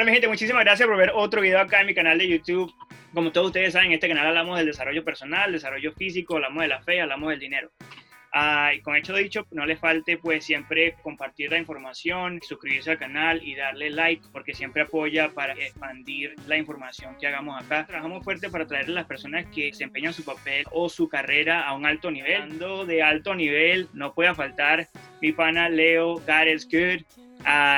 Bueno, mi gente, muchísimas gracias por ver otro video acá en mi canal de YouTube. Como todos ustedes saben, en este canal hablamos del desarrollo personal, desarrollo físico, hablamos de la fe, hablamos del dinero. Ah, con hecho dicho, no le falte pues siempre compartir la información, suscribirse al canal y darle like porque siempre apoya para expandir la información que hagamos acá. Trabajamos fuerte para traer a las personas que desempeñan su papel o su carrera a un alto nivel. Hablando de alto nivel, no puede faltar mi pana Leo God is Good.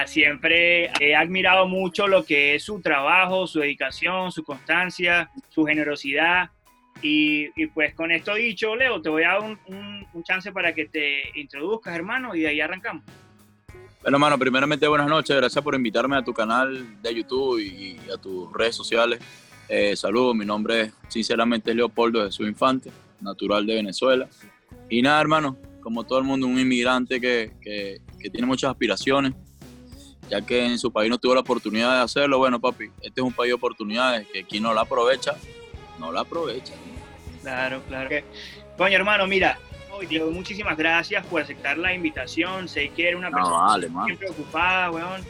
Siempre he admirado mucho lo que es su trabajo, su dedicación, su constancia, su generosidad y, pues con esto dicho, Leo, te voy a dar un, chance para que te introduzcas, hermano, y de ahí arrancamos. Bueno, hermano, primeramente buenas noches, gracias por invitarme a tu canal de YouTube y, a tus redes sociales. Eh, saludos, mi nombre es sinceramente Leopoldo Jesús Infante, natural de Venezuela. Y nada, hermano, como todo el mundo, un inmigrante que, que, que tiene muchas aspiraciones, ya que en su país no tuvo la oportunidad de hacerlo. Bueno, papi, este es un país de oportunidades que quien no la aprovecha, no la aprovecha. Claro, claro. Coño, hermano, mira, Diego, muchísimas gracias por aceptar la invitación. Sé que eres una persona siempre ocupada, weón.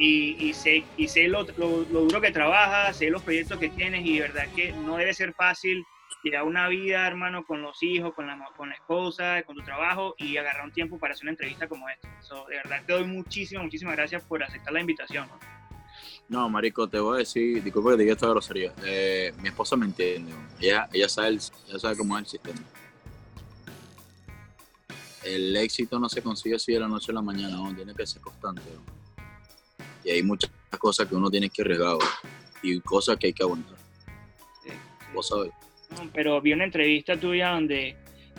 Y, sé, y sé lo, duro que trabajas, sé los proyectos que tienes y de verdad que no debe ser fácil llevar una vida, hermano, con los hijos, con la, con la esposa, con tu trabajo y agarrar un tiempo para hacer una entrevista como esta. de verdad te doy muchísimas, muchísimas gracias por aceptar la invitación. No, marico, te voy a decir, disculpa que te diga esta grosería. Eh, mi esposa me entiende, ella, ella, sabe sabe cómo es el sistema. El éxito no se consigue así de la noche a la mañana, ¿no? tiene que ser constante. Y hay muchas cosas que uno tiene que arriesgar y cosas que hay que aguantar. Vos sabés. pero vi una entrevista tuya donde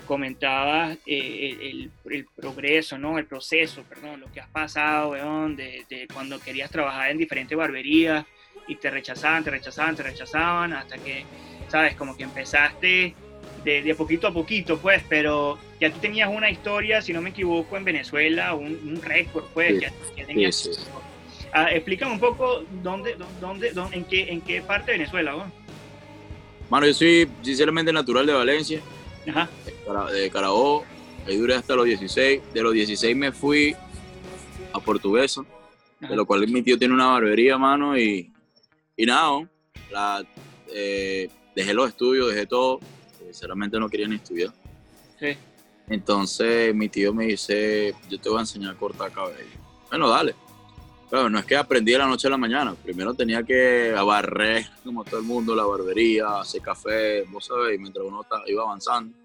comentabas eh, el, el, progreso, ¿no? El proceso, perdón, lo que has pasado, weón, de, de, cuando querías trabajar en diferentes barberías y te rechazaban, te rechazaban, te rechazaban, hasta que, ¿sabes? Como que empezaste de, de poquito a poquito, pues, pero ya tú tenías una historia, si no me equivoco, en Venezuela, un, un récord, pues, ya, tenías... Ah, explícame un poco dónde, dónde, dónde, en, qué, en qué parte de Venezuela, weón. Mano, yo soy sinceramente natural de Valencia de Carabobo. Ahí duré hasta los 16. De los 16 me fui a Portuguesa, de lo cual mi tío tiene una barbería, mano, y, y nada, la, eh, dejé los estudios, dejé todo. Sinceramente no quería ni estudiar. Entonces mi tío me dice, yo te voy a enseñar a cortar cabello. Bueno, dale. Pero no es que aprendí de la noche a la mañana. Primero tenía que barrer, como todo el mundo, la barbería, hacer café, vos sabés, y mientras uno iba avanzando.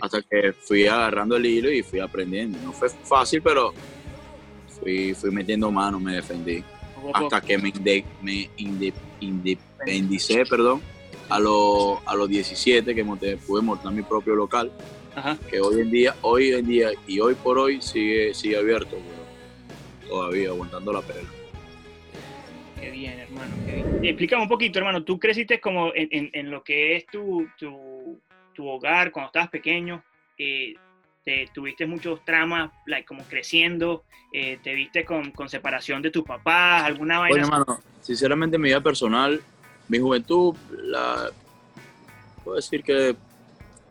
Hasta que fui agarrando el hilo y fui aprendiendo. No fue fácil, pero fui, fui metiendo mano, me defendí. Hasta que me, me independicé, perdón, a, a los 17 que monté, pude montar mi propio local. Que hoy en día, hoy en día y hoy por hoy sigue, sigue abierto, todavía aguantando la pelea. Qué bien, hermano. Explícame un poquito, hermano. Tú creciste como en, en, lo que es tu, tu, tu, hogar cuando estabas pequeño. Eh, te, tuviste muchos tramas, like, como creciendo. Eh, te viste con, con, separación de tus papás, alguna vaina. Bueno, hermano, sinceramente, mi vida personal, mi juventud, la, puedo decir que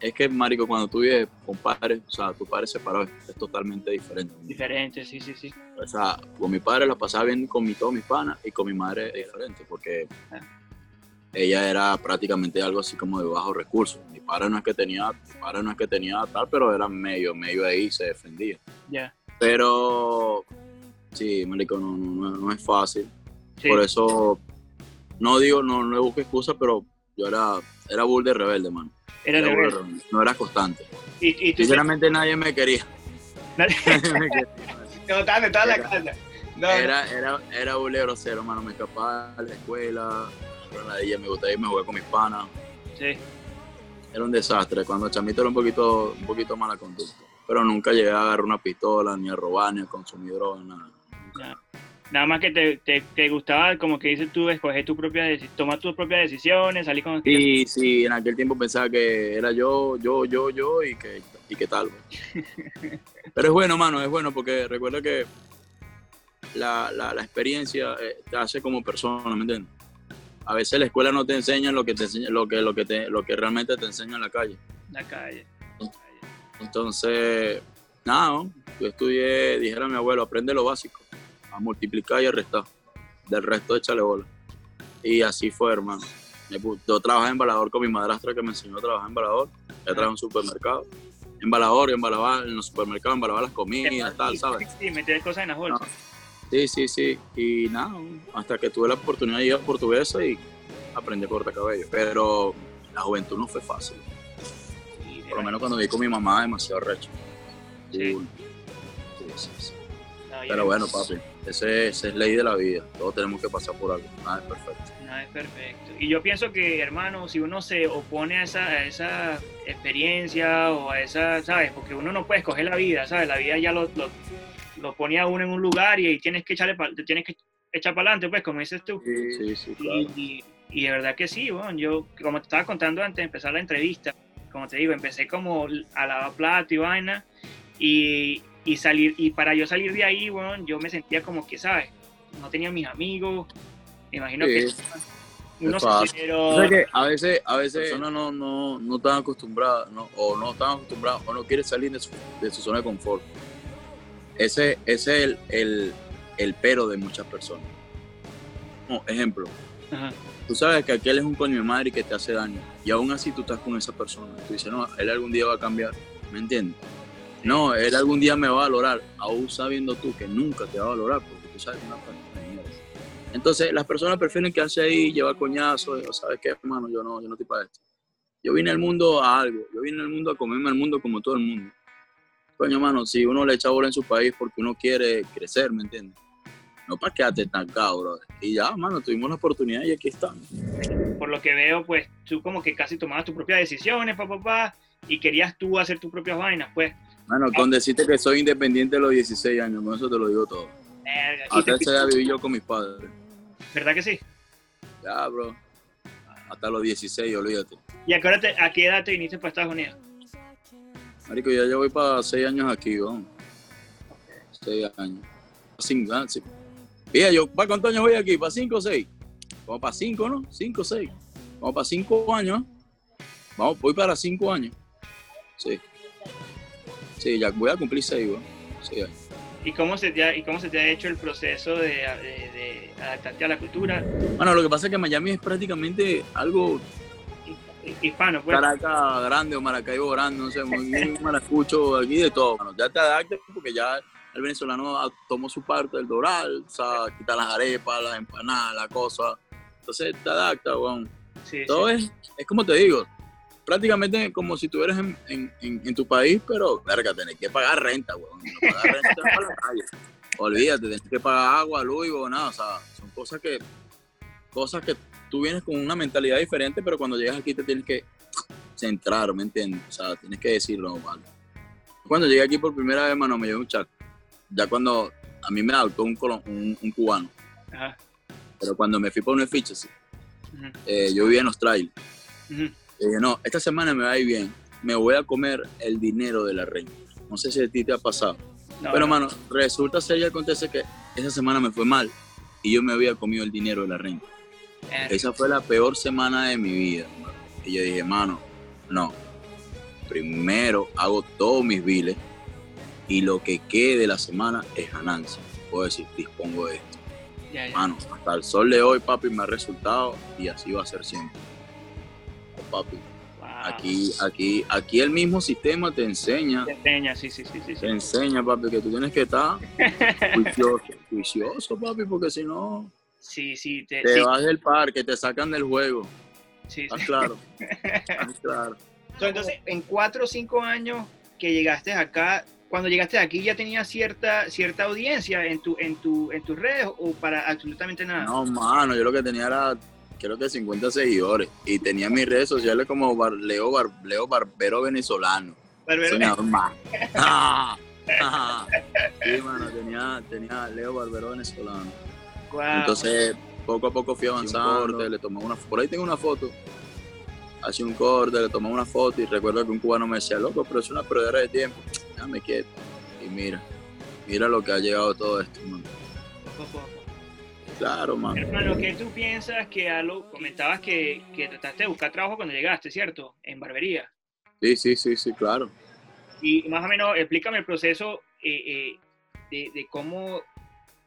es que, marico, cuando tú vives con padres, o sea, tu padre separado es, totalmente diferente. Diferente, sí, sí, sí. O sea, con mi padre la pasaba bien con mi, todos mis panas y con mi madre es diferente, porque ah. Ella era prácticamente algo así como de bajo recursos. Mi padre no es que tenía, mi padre no es que tenía tal, pero era medio, medio ahí, se defendía. Ya. Pero, sí, marico, no, no, no es fácil. Por eso, no digo, no, no busco excusa, pero yo era, era bull de rebelde, mano. Era No era constante. ¿Y, Sinceramente nadie me quería. Nadie me quería. no, estaba, en la casa. era, era, era un grosero, mano. Me escapaba de la escuela. Ella me gustaba irme a jugar con mis panas. Sí. Era un desastre. Cuando chamito era un poquito, un poquito mala conducta. Pero nunca llegué a agarrar una pistola, ni a robar, ni a consumir droga, nada. Nada más que te, te, gustaba, como que dices tú, escoger tu propia tomar tus propias decisiones, salir con... Sí, sí, en aquel tiempo pensaba que era yo, yo, yo, yo y que, y qué tal. Pero es bueno, mano, es bueno porque recuerda que la, la, la experiencia eh, te hace como persona, ¿me entiendes? A veces la escuela no te enseña lo que te enseña, lo que, lo que te, lo que realmente te enseña en la calle. La calle. Entonces, nada, yo estudié, dijera a mi abuelo, aprende lo básico a multiplicar y a restar. Del resto, échale bola. Y así fue, hermano. Yo trabajé en Balador con mi madrastra que me enseñó a trabajar en Balador. Ella trabajaba en un supermercado. En Balador, en los supermercados, en Balabal las comidas, tal, ¿sabes? Sí, meter cosas en las bolsas. Sí, sí, sí. Y nada, hasta que tuve la oportunidad de ir a Portuguesa y aprendí a cortar cabello. Pero la juventud no fue fácil. Por lo menos cuando vi con mi mamá, demasiado recho. Sí. sí, sí, Pero bueno, papi, esa es, ley de la vida. Todos tenemos que pasar por algo. Nada es perfecto. Nada es perfecto. Y yo pienso que, hermano, si uno se opone a esa, esa experiencia o a esa, ¿sabes? Porque uno no puede escoger la vida, ¿sabes? La vida ya lo, lo, lo pone a uno en un lugar y, tienes que echarle, tienes que echar para adelante, pues, como dices tú. Sí, sí, claro. Y, y, de verdad que sí, bueno, yo, como te estaba contando antes de empezar la entrevista, como te digo, empecé como a lavar plato y vaina, y, y, salir, y para yo salir de ahí, bueno, yo me sentía como que, ¿sabes? No tenía mis amigos, me imagino que uno se pero... que a veces, a veces personas no, no, no están acostumbradas, no, o no están acostumbradas, o no quieren salir de su, de su zona de confort. Ese, ese es el, el, el, pero de muchas personas. Como ejemplo, tú sabes que aquel es un coño de madre y que te hace daño, y aún así tú estás con esa persona. Tú dices, no, él algún día va a cambiar, ¿me entiendes? No, él algún día me va a valorar, aún sabiendo tú que nunca te va a valorar, porque tú sabes que una persona entonces, las personas prefieren quedarse ahí, llevar coñazos, ¿sabes qué, hermano? Yo no, yo no estoy para esto. Yo vine al mundo a algo, yo vine al mundo a comerme al mundo como todo el mundo. Coño, hermano, si uno le echa bola en su país porque uno quiere crecer, ¿me entiendes? No para quedarte estancado, bro. Y ya, hermano, tuvimos la oportunidad y aquí estamos. Por lo que veo, pues tú como que casi tomabas tus propias decisiones, papá, papá, y querías tú hacer tus propias vainas, pues. Bueno, con decirte que soy independiente a los 16 años, con eso te lo digo todo. Hasta ese día viví yo con mis padres. ¿Verdad que sí? Ya, bro. Hasta los 16, olvídate. ¿Y a qué, edad te viniste para Estados Unidos? Marico, ya yo voy para 6 años aquí, ¿no? 6 años. 5, años. Mira, yo, ¿para cuántos años voy aquí? ¿Para 5 o 6? Vamos para 5, ¿no? 5 o 6. Vamos para 5 años. Vamos, voy para 5 años. Sí. Sí, ya voy a cumplir 6, ¿no? 6 años. ¿Y cómo se te ha, y cómo se te ha hecho el proceso de, de, adaptarte a la cultura? Bueno, lo que pasa es que Miami es prácticamente algo hispano, pues. Caracas grande o Maracaibo grande, no sé, muy, maracucho, aquí de todo. Bueno, ya te adaptas porque ya el venezolano tomó su parte del doral, o sea, quita las arepas, las empanadas, la cosa. Entonces te adaptas, weón. Sí, todo Es, es como te digo, prácticamente como si estuvieras en, en, en, tu país, pero, verga, tenés que pagar renta, weón. No pagar renta para la calle. Olvídate, tenés que pagar agua, luz y nada. O sea, son cosas que, cosas que tú vienes con una mentalidad diferente, pero cuando llegas aquí te tienes que centrar, ¿me entiendes? O sea, tienes que decirlo, vale. Cuando llegué aquí por primera vez, mano, me llevé un chat. Ya cuando a mí me adoptó un, un, un cubano. Ajá. Pero cuando me fui por un fichas, eh, yo vivía en Australia. Y dije, no, esta semana me va a ir bien. Me voy a comer el dinero de la reina. No sé si a ti te ha pasado. Pero, mano, resulta ser y acontece que esa semana me fue mal y yo me había comido el dinero de la reina. Esa fue la peor semana de mi vida. Y yo dije, mano, no. Primero hago todos mis biles y lo que quede de la semana es ganancia. Puedo decir, dispongo de esto. Mano, hasta el sol de hoy, papi, me ha resultado y así va a ser siempre papi. Aquí, aquí, aquí el mismo sistema te enseña. Te enseña, sí, sí, sí, sí. Te enseña, papi, que tú tienes que estar juicioso, juicioso, papi, porque si no. Sí, sí, te, vas del parque, te sacan del juego. Sí, sí. claro. claro. Entonces, en cuatro o cinco años que llegaste acá, cuando llegaste aquí ya tenías cierta cierta audiencia en tu en tu en tus redes o para absolutamente nada. No, mano, yo lo que tenía era creo que 50 seguidores. Y tenía mis redes sociales como Leo, Leo Barbero Venezolano. Barbero Venezolano. sí, mano, tenía, tenía Leo Barbero Venezolano. Entonces, poco a poco fui avanzando. Le tomé una, por ahí tengo una foto. Hacía un corte, le tomé una foto y recuerdo que un cubano me decía, loco, pero es una perdedera de tiempo. Déjame quieto. Y mira, mira lo que ha llegado todo esto, mano. Claro, mano. Hermano, ¿qué tú piensas que algo, comentabas que, que trataste de buscar trabajo cuando llegaste, ¿cierto? En barbería. Sí, sí, sí, sí, claro. Y más o menos explícame el proceso eh, eh, de, de, cómo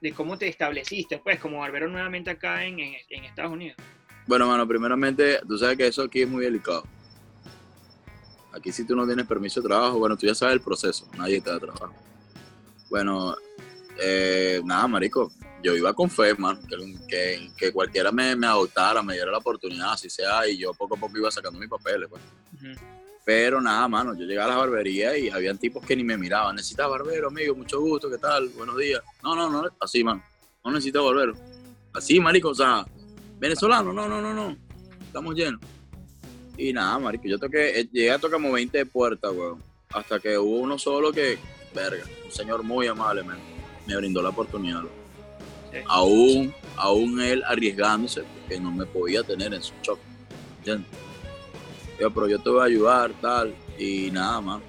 de cómo te estableciste, pues, como barbero nuevamente acá en, en, Estados Unidos? Bueno, mano, primeramente, tú sabes que eso aquí es muy delicado. Aquí si tú no tienes permiso de trabajo, bueno, tú ya sabes el proceso, nadie te da trabajo. Bueno, eh, nada, marico, yo iba con fe, man, que, que, cualquiera me, me, adoptara, me diera la oportunidad, así sea, y yo poco a poco iba sacando mis papeles, pues. Pero nada, mano, yo llegué a la barbería y habían tipos que ni me miraban. Necesitas barbero, amigo, mucho gusto, ¿qué tal? Buenos días. No, no, no, así, mano. No necesitas barbero. Así, marico, o sea, venezolano, no, no, no, no. Estamos llenos. Y nada, marico, yo toqué, eh, llegué a tocar como 20 puertas, weón. Hasta que hubo uno solo que, verga, un señor muy amable, man, me brindó la oportunidad. Aún, aún él arriesgándose, porque no me podía tener en su shock. ¿Entiendes? Yo, pero yo te voy a ayudar, tal, y nada más.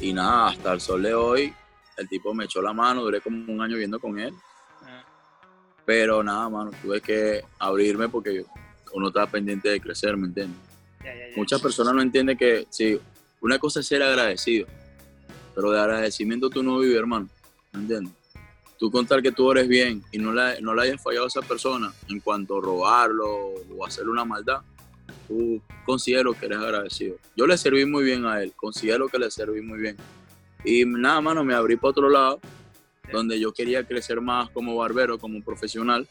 Y nada, hasta el sol de hoy, el tipo me echó la mano, duré como un año viendo con él. Ah. Pero nada, mano, tuve que abrirme porque uno está pendiente de crecer, ¿me entiendes? Muchas personas no entienden que, sí, una cosa es ser agradecido, pero de agradecimiento tú no vives, hermano, ¿me entiendes? Tú contar que tú eres bien y no le, no le hayan fallado a esa persona en cuanto a robarlo o hacerle una maldad, tú considero que eres agradecido. Yo le serví muy bien a él, considero que le serví muy bien. Y nada, mano, me abrí para otro lado, donde yo quería crecer más como barbero, como profesional.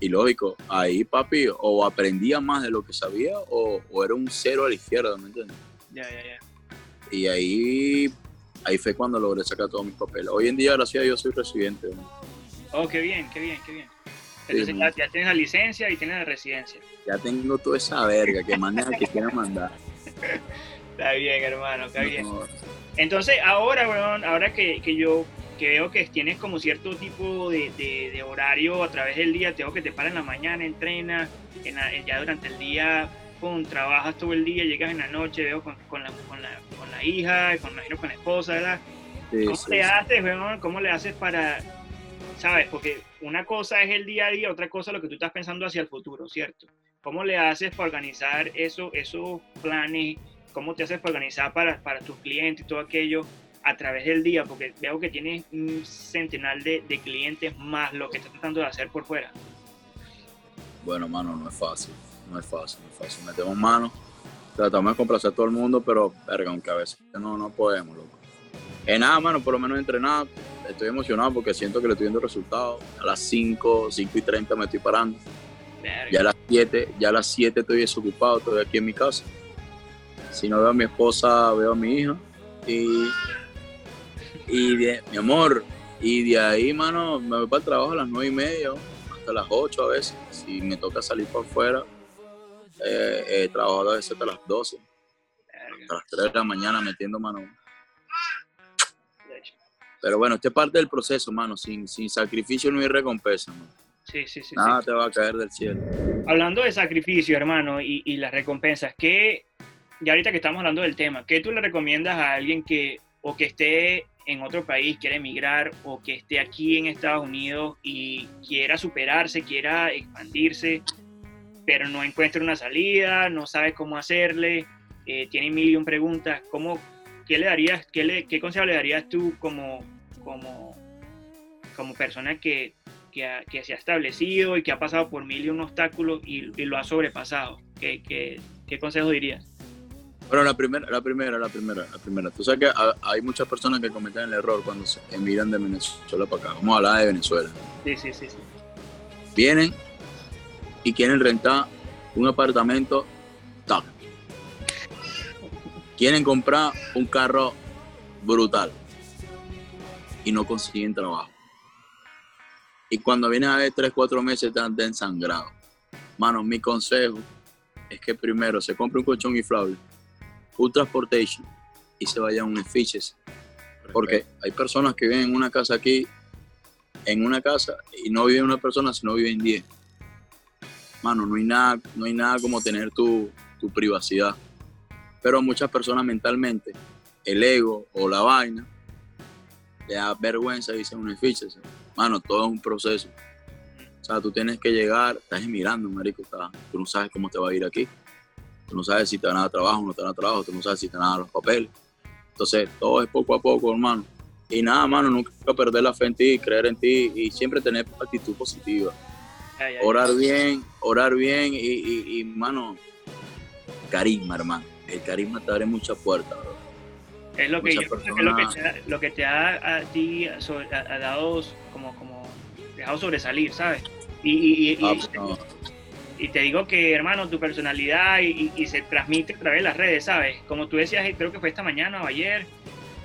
Y lógico, ahí, papi, o aprendía más de lo que sabía o, era un cero a la izquierda, ¿me entiendes? Ya, ya, ya. Y ahí, ahí fue cuando logré sacar todos mis papeles. Hoy en día, gracias a Dios, soy residente. Oh, qué bien, qué bien, qué bien. Entonces ya, tienes la licencia y tienes la residencia. Ya tengo toda esa verga que manden a que quiera mandar. está bien, hermano, está bien. Entonces, ahora, weón, ahora que, que, yo que veo que tienes como cierto tipo de, de, horario a través del día, tengo que te paras en la mañana, entrenas, en ya durante el día con, trabajas todo el día, llegas en la noche, veo con, con, la, con, la, con la hija, con, con la esposa, ¿verdad? ¿Cómo te haces, weón? ¿Cómo le haces para, sabes? Porque una cosa es el día a día, otra cosa es lo que tú estás pensando hacia el futuro, ¿cierto? ¿Cómo le haces para organizar eso, esos planes? ¿Cómo te haces para organizar para, para tus clientes y todo aquello a través del día? Porque veo que tienes un centenar de, de clientes más lo que estás tratando de hacer por fuera. Bueno, mano, no es fácil. No es fácil, no es fácil. Metemos manos, tratamos de complacer a todo el mundo, pero, verga, aunque a veces no, no podemos, loco. Eh, nada, mano, por lo menos entrenar. Estoy emocionado porque siento que le estoy viendo resultados. A las 5, 5 y 30 me estoy parando. Ya a las 7, ya a las 7 estoy desocupado, estoy aquí en mi casa. Si no veo a mi esposa, veo a mi hija. Y, y de, mi amor, y de ahí, mano, me voy para el trabajo a las 9 y media, hasta las 8 a veces. Si me toca salir por fuera, eh, he trabajado a veces hasta las 12, hasta las 3 de la mañana metiendo mano pero bueno, esto es parte del proceso, mano. Sin, sin sacrificio no hay recompensa, mano. Sí, sí, sí. Nada te va a caer del cielo. Hablando de sacrificio, hermano, y, y las recompensas, ¿qué, ya ahorita que estamos hablando del tema, ¿qué tú le recomiendas a alguien que o que esté en otro país, quiere emigrar, o que esté aquí en Estados Unidos y quiera superarse, quiera expandirse, pero no encuentra una salida, no sabe cómo hacerle, eh, tiene mil y un preguntas, ¿cómo, qué le darías, qué, le, qué consejo le darías tú como como, como persona que, que, se ha establecido y que ha pasado por mil y un obstáculos y, lo ha sobrepasado? ¿Qué, qué, qué consejo dirías? Bueno, la primera, la primera, la primera, la primera. Tú sabes que hay muchas personas que cometen el error cuando se emigran de Venezuela para acá. Vamos a hablar de Venezuela. Sí, sí, sí, sí. Vienen y quieren rentar un apartamento top. Quieren comprar un carro brutal y no consiguen trabajo. Y cuando vienen a ver tres, cuatro meses están ensangrados. Mano, mi consejo es que primero se compre un colchón inflable, un transportation y se vaya a un efficiency. Porque hay personas que viven en una casa aquí, en una casa, y no viven una persona, sino viven diez. Mano, no hay nada, no hay nada como tener tu, tu privacidad. Pero muchas personas mentalmente, el ego o la vaina, le da vergüenza dice un ficha. Mano, todo es un proceso. O sea, tú tienes que llegar, estás mirando, marico, tú no sabes cómo te va a ir aquí. Tú no sabes si te van a dar trabajo o no te van a dar trabajo, tú no sabes si te van a dar los papeles. Entonces, todo es poco a poco, hermano. y nada, mano, nunca perder la fe en ti, creer en ti y siempre tener actitud positiva. Orar bien, orar bien y, y, mano, carisma, hermano. El carisma te abre muchas puertas. Es lo que, yo, es lo que, te, lo que te ha a ti ha, dado como, como dejado sobresalir, ¿sabes? Y, y, ah, pues y, te digo que, hermano, tu personalidad y, se transmite a través de las redes, ¿sabes? Como tú decías, creo que fue esta mañana o ayer,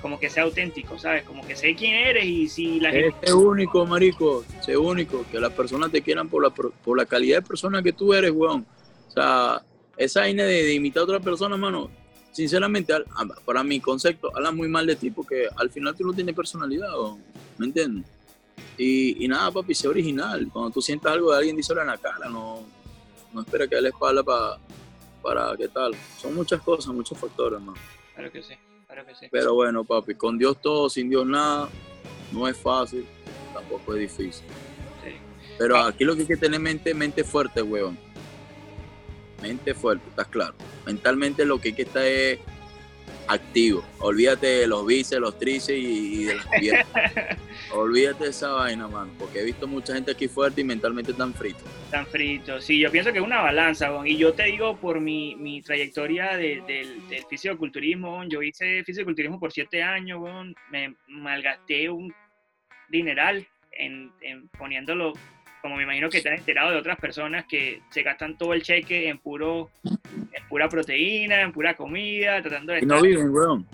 como que sea auténtico, ¿sabes? Como que sé quién eres y si la gente... Es único, marico, sé único, que las personas te quieran por la, por la calidad de persona que tú eres, weón. O sea, esa vaina de, imitar a otra persona, mano, sinceramente, para mi concepto, habla muy mal de ti porque al final tú no tienes personalidad, ¿me entiendes? Y, nada, papi, sé original. Cuando tú sientas algo de alguien, díselo en la cara, no, no espera que dé la espalda para, para qué tal. Son muchas cosas, muchos factores, hermano. Claro que sí, claro que sí. Pero bueno, papi, con Dios todo, sin Dios nada, no es fácil, tampoco es difícil. Sí. Pero ah. aquí lo que hay que tener mente, mente fuerte, weón mente fuerte, estás claro. Mentalmente lo que hay que estar es activo. Olvídate de los bíceps, los tríceps y, de las piernas. Olvídate de esa vaina, mano, porque he visto mucha gente aquí fuerte y mentalmente tan frito. Tan frito, sí, yo pienso que es una balanza, bon. y yo te digo por mi, mi trayectoria del, del fisicoculturismo, yo hice fisicoculturismo por siete años, bon. me malgasté un dineral en, en poniéndolo como me imagino que te has enterado de otras personas que se gastan todo el cheque en puro en pura proteína, en pura comida, tratando de... Y no viven, weón.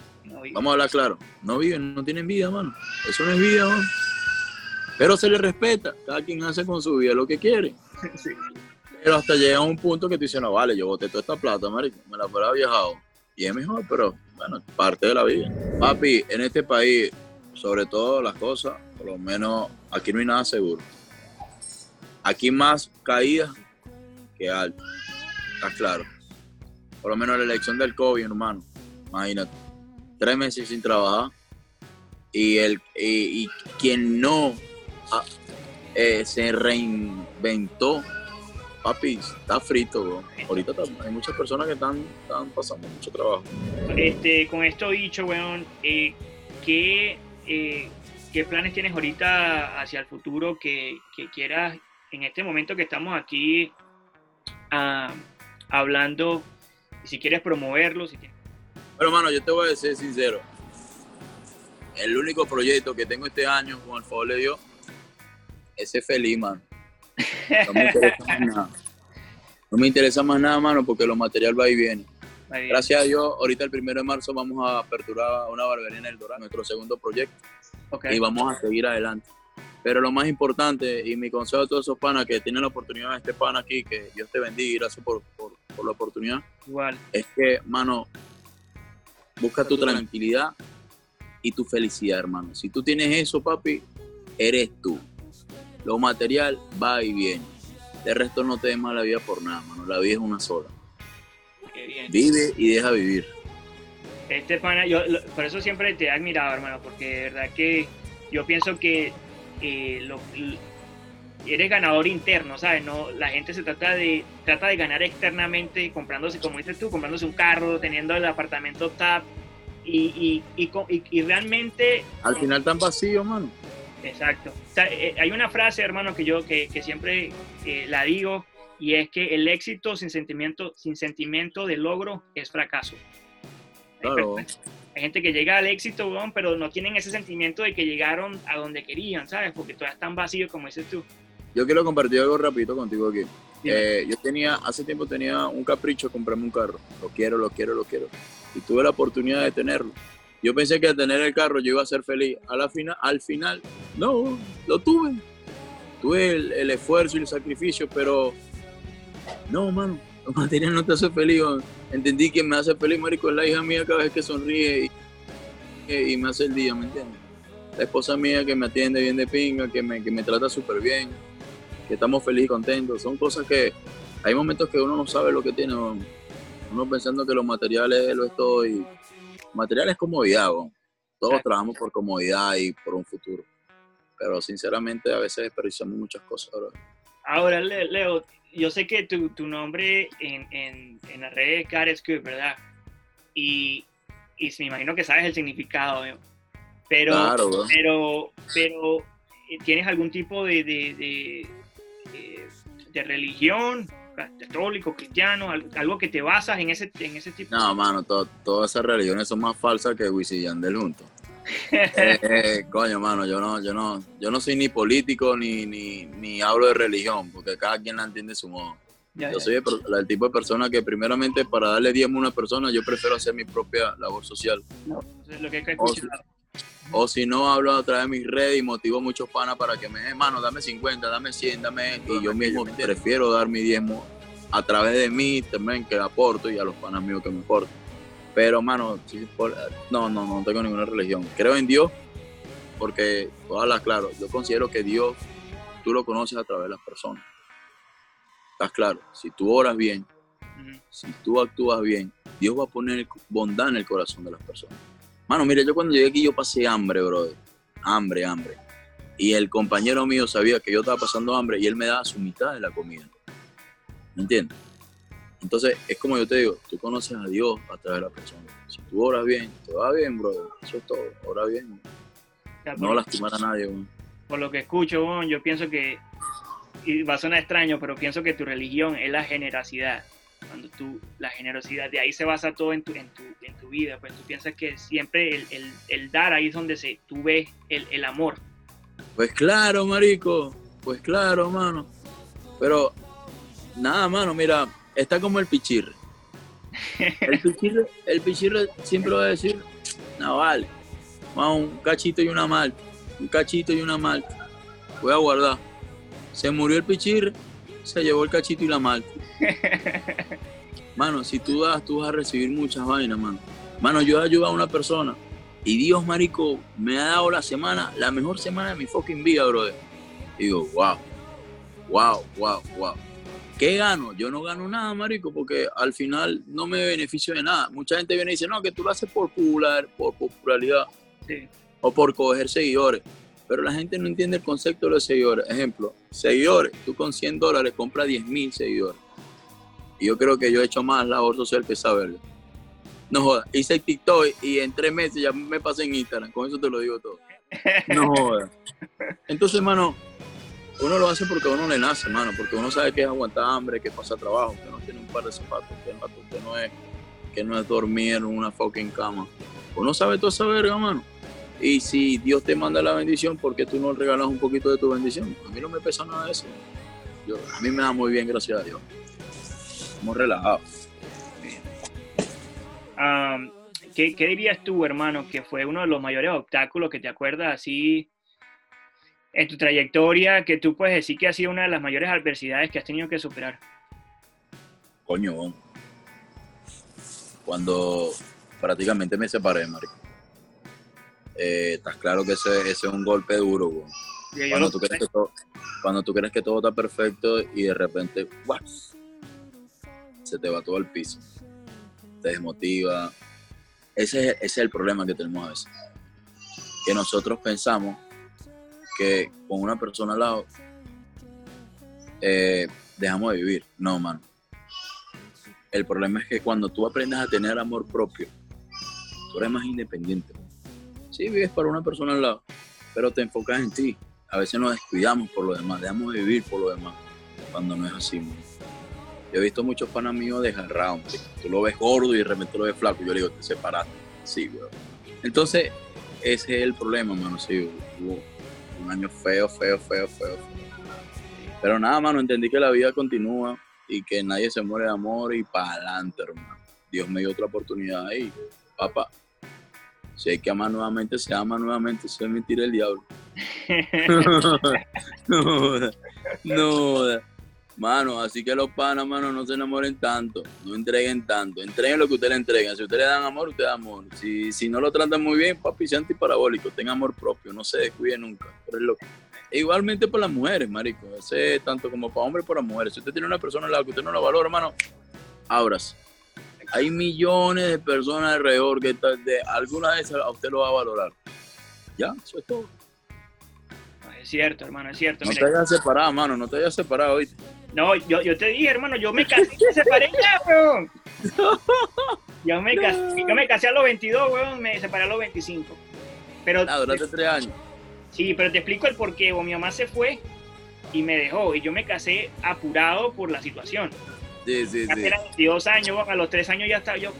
Vamos a hablar claro. No viven, no tienen vida, mano. Eso no es vida, mano. Pero se les respeta. Cada quien hace con su vida lo que quiere. Pero hasta llega un punto que te dice, no, vale, yo boté toda esta plata, marico. Me la fuera viajado. Y es mejor, pero bueno, parte de la vida. Papi, en este país, sobre todo las cosas, por lo menos aquí no hay nada seguro. Aquí más caídas que altas. Está claro. Por lo menos la elección del COVID, hermano. Imagínate. Tres meses sin trabajar. Y, el, y, quien no ah, eh, se reinventó, papi, está frito. Bro. Ahorita hay muchas personas que están, pasando mucho trabajo. Este, con esto dicho, weón, eh, ¿qué, eh, ¿qué planes tienes ahorita hacia el futuro que quieras en este momento que estamos aquí ah, hablando, si quieres promoverlo, si quieres... Bueno, hermano, yo te voy a decir sincero. El único proyecto que tengo este año, con el favor de Dios, es ser feliz, mano. No me interesa más nada. No me interesa más nada, mano, porque lo material va y viene. Gracias a Dios, ahorita el primero de marzo vamos a aperturar una barbería en El Dorado, nuestro segundo proyecto. Y vamos a seguir adelante. Pero lo más importante, y mi consejo a todos esos panas que tienen la oportunidad, este pana aquí, que Dios te bendiga y gracias por, por, la oportunidad, Igual. es que, mano, busca tu tranquilidad y tu felicidad, hermano. Si tú tienes eso, papi, eres tú. Lo material va y viene. De resto no te des la vida por nada, mano. La vida es una sola. Vive y deja vivir. Este pana, yo por eso siempre te he admirado, hermano, porque de verdad que yo pienso que eh, lo, eres ganador interno, ¿sabes? No, la gente se trata de, trata de ganar externamente, comprándose, como dices tú, comprándose un carro, teniendo el apartamento TAP, y, y, y, y realmente... Al final tan vacío, mano. Exacto. Eh, hay una frase, hermano, que yo que, que siempre eh, la digo, y es que el éxito sin sentimiento, sin sentimiento de logro es fracaso. Claro. Hay gente que llega al éxito, pero no tienen ese sentimiento de que llegaron a donde querían, ¿sabes? Porque todavía están vacíos, como dices tú. Yo quiero compartir algo rapidito contigo aquí. Eh, yo tenía, hace tiempo tenía un capricho de comprarme un carro. Lo quiero, lo quiero, lo quiero. Y tuve la oportunidad de tenerlo. Yo pensé que al tener el carro yo iba a ser feliz. A la final, al final, no, lo tuve. Tuve el, el esfuerzo y el sacrificio, pero no, mano, los materiales no te hace feliz. Entendí que me hace feliz, marico, es la hija mía cada vez que sonríe y, me hace el día, ¿me entiendes? La esposa mía que me atiende bien de pinga, que me, que me trata súper bien, que estamos felices y contentos. Son cosas que hay momentos que uno no sabe lo que tiene. Uno pensando que los materiales lo es todo y material es comodidad, todos trabajamos por comodidad y por un futuro. Pero sinceramente a veces desperdiciamos muchas cosas. Ahora, Leo, yo sé que tu, tu nombre en, en, en las redes es Gareth ¿verdad? Y, y me imagino que sabes el significado. Pero, Claro, bro. pero, pero, eh, ¿tienes algún tipo de, de, de, eh, de religión, católico, cristiano, algo, algo que te basas en ese, en ese tipo? No, mano, to- todas esas religiones son más falsas que Wisin y Yandel juntos. Eh, eh, coño, mano, yo no, yo no, yo no soy ni político ni, ni, ni hablo de religión, porque cada quien la entiende su modo. Ya, Yo ya. soy el, tipo de persona que primeramente para darle diezmo a una persona, yo prefiero hacer mi propia labor social. Entonces, lo que hay que O escuchar. O si no, hablo a través de mis redes y motivo a muchos panas para que me den, mano, dame 50, dame 100, dame... Y yo mismo prefiero dar mi diezmo a través de mí también que aporto y a los panas míos que me aportan. Pero, mano, no, no, no tengo ninguna religión. Creo en Dios porque, todas claro, yo considero que Dios tú lo conoces a través de las personas. ¿Estás claro? Si tú oras bien, si tú actúas bien, Dios va a poner bondad en el corazón de las personas. Mano, mire, yo cuando llegué aquí yo pasé hambre, brother. Hambre, hambre. Y el compañero mío sabía que yo estaba pasando hambre y él me daba su mitad de la comida. ¿Me entiendes? Entonces, es como yo te digo, tú conoces a Dios a través de la persona. Si tú oras bien, te va bien, brother. Eso es todo. Ora bien. Sea, No lastimar a nadie, bro. por lo que escucho, bueno, yo pienso que, y va a sonar extraño, pero pienso que tu religión es la generosidad. Cuando tú, la generosidad, de ahí se basa todo en tu, en tu, en tu vida. Pues tú piensas que siempre el, el, el dar ahí es donde se, tú ves el, el amor. Pues claro, marico. Pues claro, mano. Pero, nada, mano, mira, está como el pichirre. El pichirre, el pichirre siempre va a decir, no vale, vamos, un cachito y una malta, un cachito y una malta. Voy a guardar. Se murió el pichirre, se llevó el cachito y la malta. Mano, si tú das, tú vas a recibir muchas vainas, mano. Mano, yo he ayudado a una persona y Dios, marico, me ha dado la semana, la mejor semana de mi fucking vida, brother. Y digo, wow, wow, wow, wow. ¿Qué gano? Yo no gano nada, marico, porque al final no me beneficio de nada. Mucha gente viene y dice, no, que tú lo haces por popular, por popularidad Sí. o por coger seguidores. Pero la gente no entiende el concepto de los seguidores. Ejemplo, seguidores. Tú con 100 dólares compras 10 mil seguidores. Y yo creo que yo he hecho más labor social que saberlo. No jodas. Hice TikTok y en tres meses ya me pasé en Instagram. Con eso te lo digo todo. No jodas. Entonces, mano, uno lo hace porque uno le nace, mano. Porque uno sabe que es aguantar hambre, que pasa trabajo, que no tiene un par de zapatos, que no, es, que no es dormir en una fucking cama. Uno sabe toda esa verga, mano. Y si Dios te manda la bendición, ¿por qué tú no regalas un poquito de tu bendición? A mí no me pesa nada eso. A mí me da muy bien, gracias a Dios. Estamos relajados. Am, ¿qué, qué dirías tú, hermano, que fue uno de los mayores obstáculos que te acuerdas así en tu trayectoria, que tú puedes decir que ha sido una de las mayores adversidades que has tenido que superar? Coño, cuando prácticamente me separé, marico. Eh, estás claro que ese, ese es un golpe duro, tú, crees que todo, cuando tú crees que todo está perfecto y de repente, ¡guau! se te va todo al piso. Te desmotiva. Ese es, ese es el problema que tenemos a veces. Que nosotros pensamos que con una persona al lado eh, dejamos de vivir. No, mano. El problema es que cuando tú aprendes a tener amor propio, tú eres más independiente. Sí, vives para una persona al lado, pero te enfocas en ti. A veces nos descuidamos por lo demás, dejamos de vivir por lo demás, cuando no es así. man. Yo he visto muchos panas míos desgarrados. Tú lo ves gordo y de repente lo ves flaco. Yo le digo, te separaste. Sí, weón. Entonces, ese es el problema, mano. Sí, hubo un año feo, feo, feo, feo. feo. Pero nada, mano, entendí que la vida continúa y que nadie se muere de amor y para adelante, hermano. Dios me dio otra oportunidad ahí. Papá, si hay que amar nuevamente, se ama nuevamente. Eso es mentira el diablo. no, joda, no. Mano, así que los panas, mano, no se enamoren tanto, no entreguen tanto, entreguen lo que ustedes le entregan. Si ustedes le dan amor, ustedes dan amor. Si, si no lo tratan muy bien, papi, sea antiparabólico, tenga amor propio, no se descuide nunca. Pero es lo- e igualmente para las mujeres, marico, ese es tanto como para hombres para mujeres. Si usted tiene una persona al lado que usted no la valora, hermano, ábrase. Hay millones de personas alrededor que tal- de alguna vez a usted lo va a valorar. Ya, eso es todo. Es cierto, hermano, es cierto. No Mira, te hayas separado, mano, no te hayas separado, ¿viste? No, yo, yo te dije, hermano, yo me casé y me separé ya, weón. Yo me, casé, yo me casé a los 22, weón, me separé a los 25. Pero, Ah, duraste tres años. sí, pero te explico el por qué. bo, Mi mamá se fue y me dejó y yo me casé apurado por la situación. Sí, sí, Ya sí. era 22 años, a los 3 años ya estaba yo,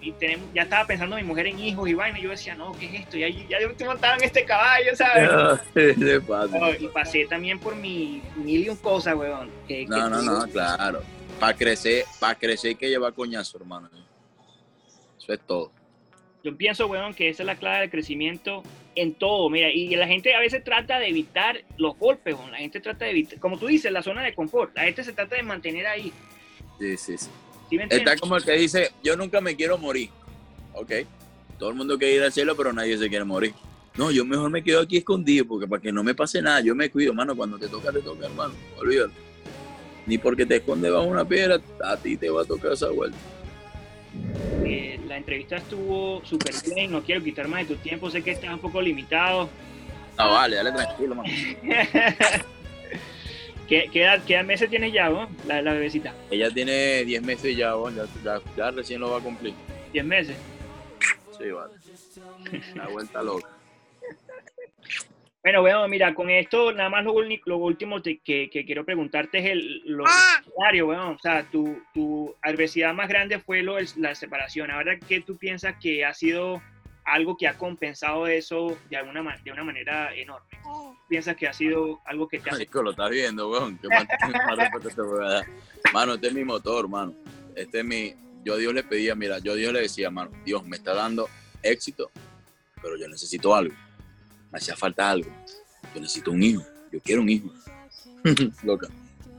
y tenemos- ya estaba pensando en mi mujer en hijos y vaina. y Yo decía, no, ¿qué es esto? Ya, ya yo estoy montado en este caballo, ¿sabes? Sí. No, y pasé también por mi mil y un cosas, weón. que- que No, no, no, claro. Para crecer, para crecer hay que llevar coñazo, hermano. Eso es todo. Yo pienso, weón, que esa es la clave del crecimiento en todo. Mira, y la gente a veces trata de evitar los golpes, weón. La gente trata de evitar, como tú dices, la zona de confort. La gente se trata de mantener ahí. Sí, sí, sí. Está como el que dice, yo nunca me quiero morir. Ok. Todo el mundo quiere ir al cielo, pero nadie se quiere morir. No, yo mejor me quedo aquí escondido, porque para que no me pase nada, yo me cuido, mano. Cuando te toca, te toca, hermano. Olvídalo. Ni porque te escondes bajo una piedra, a ti te va a tocar esa vuelta. Eh, la entrevista estuvo súper bien. No quiero quitar más de tu tiempo. Sé que estás un poco limitado. No, vale, dale tranquilo, mano. ¿Qué, qué edad- qué edad meses tienes ya, weón? La, la bebecita. Ella tiene 10 meses y ya, bueno, ya, ya, ya recién lo va a cumplir. 10 meses. Sí, vale. La vuelta loca. Bueno, bueno, mira, con esto nada más lo, lo último te- que, que quiero preguntarte es el, lo contrario, weón. O sea, tu, tu adversidad más grande fue lo de la separación. Ahora, ¿qué tú piensas que ha sido algo que ha compensado eso de alguna de una manera enorme? ¿Piensas que ha sido algo que te ha... Marico, lo estás viendo, weón. ¿Qué dar? Mano, este es mi motor, mano. Este es mi. Yo a Dios le pedía, mira, yo a Dios le decía, mano, Dios me está dando éxito, pero yo necesito algo. Me hacía falta algo. Yo necesito un hijo. Yo quiero un hijo. Loca.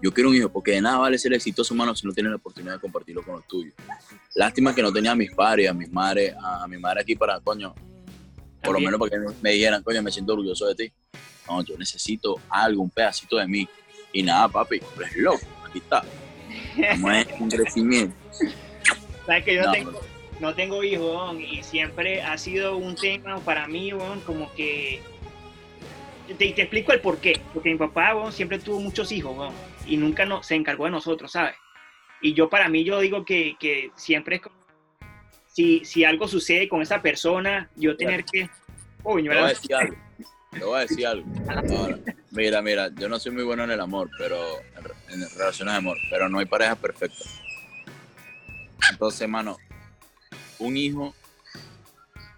Yo quiero un hijo, porque de nada vale ser exitoso, mano, si no tienes la oportunidad de compartirlo con los tuyos. Lástima que no tenía a mis padres, a mis madres, a mi madre aquí para, coño, por lo menos para que me dijeran, coño, me siento orgulloso de ti. No, yo necesito algo, un pedacito de mí. Y nada, papi, eres loco, aquí está. Estamos en un crecimiento. Sabes que yo no, tengo, no tengo hijos, y siempre ha sido un tema para mí, como que... Te, te explico el por qué. Porque mi papá, siempre tuvo muchos hijos, weón, y nunca no, se encargó de nosotros, ¿sabes? Y yo para mí, yo digo que, que siempre es como... Si, si algo sucede con esa persona, yo tener que... Uy, Te voy a decir algo. Te voy a decir algo. Ahora, mira, mira, yo no soy muy bueno en el amor, pero en relaciones de amor, pero no hay pareja perfecta. Entonces, mano, un hijo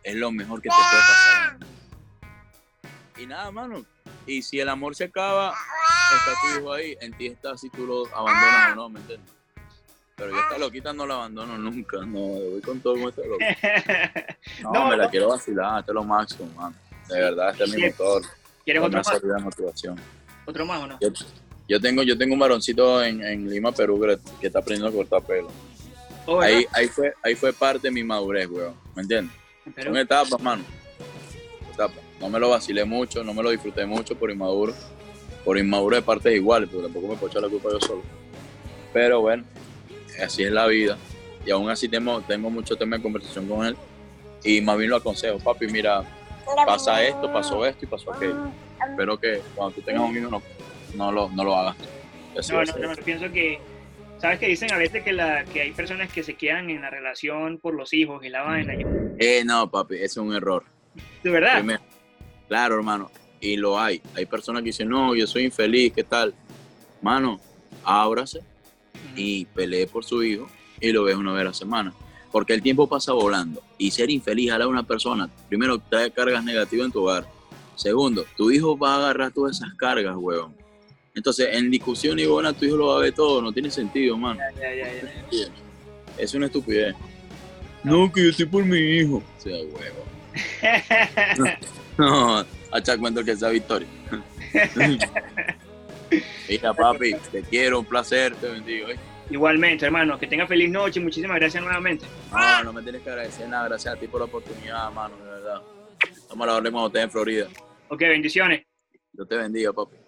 es lo mejor que te puede pasar. Y nada, mano. Y si el amor se acaba, está tu hijo ahí. En ti está si tú lo abandonas o no, ¿me entiendes? Pero yo esta loquita no la abandono nunca. No, voy con todo con esta loquita. No, No, me la no. quiero vacilar, esto es lo máximo, mano. De verdad, este es mi motor. ¿Quieres otro más? de motivación. ¿Otro más o no? Yo, yo tengo, yo tengo un varoncito en, en Lima, Perú, que, está aprendiendo a cortar pelo. Oh. Ahí, ahí, fue, ahí fue parte de mi madurez, weón. ¿Me entiendes? Son etapas, mano. Etapas. No me lo vacilé mucho, no me lo disfruté mucho por inmaduro. Por inmaduro de partes iguales, porque tampoco me puedo echar la culpa yo solo. Pero bueno, así es la vida. Y aún así tengo, tengo mucho tema de conversación con él. Y más bien lo aconsejo, papi, mira, pasa esto, pasó esto y pasó aquello. Espero que cuando tú tengas un hijo no, no, lo, no lo hagas. Así No, no, no, yo pienso que, ¿sabes que dicen a veces que, la, que hay personas que se quedan en la relación por los hijos y la vaina? Eh, no, papi, ese es un error. ¿De verdad? Primero, claro, hermano, y lo hay. Hay personas que dicen, no, yo soy infeliz, ¿qué tal? Mano, ábrase y pelee por su hijo y lo ves una vez a la semana. Porque el tiempo pasa volando y ser infeliz a una persona, primero, trae cargas negativas en tu hogar. Segundo, tu hijo va a agarrar todas esas cargas, huevón. Entonces, en discusión y buena, tu hijo lo va a ver todo, no tiene sentido, mano. Ya, ya, ya. Es una estupidez. No, que yo estoy por mi hijo. O sea, huevo. No, hacha cuento que esa victoria. Hija, papi, te quiero, un placer, te bendigo. ¿eh? Igualmente, hermano, que tenga feliz noche. Muchísimas gracias nuevamente. No, no me tienes que agradecer nada, gracias a ti por la oportunidad, mano, de verdad. Vamos a la orden cuando estés en Florida. Ok, bendiciones. Dios te bendiga, papi.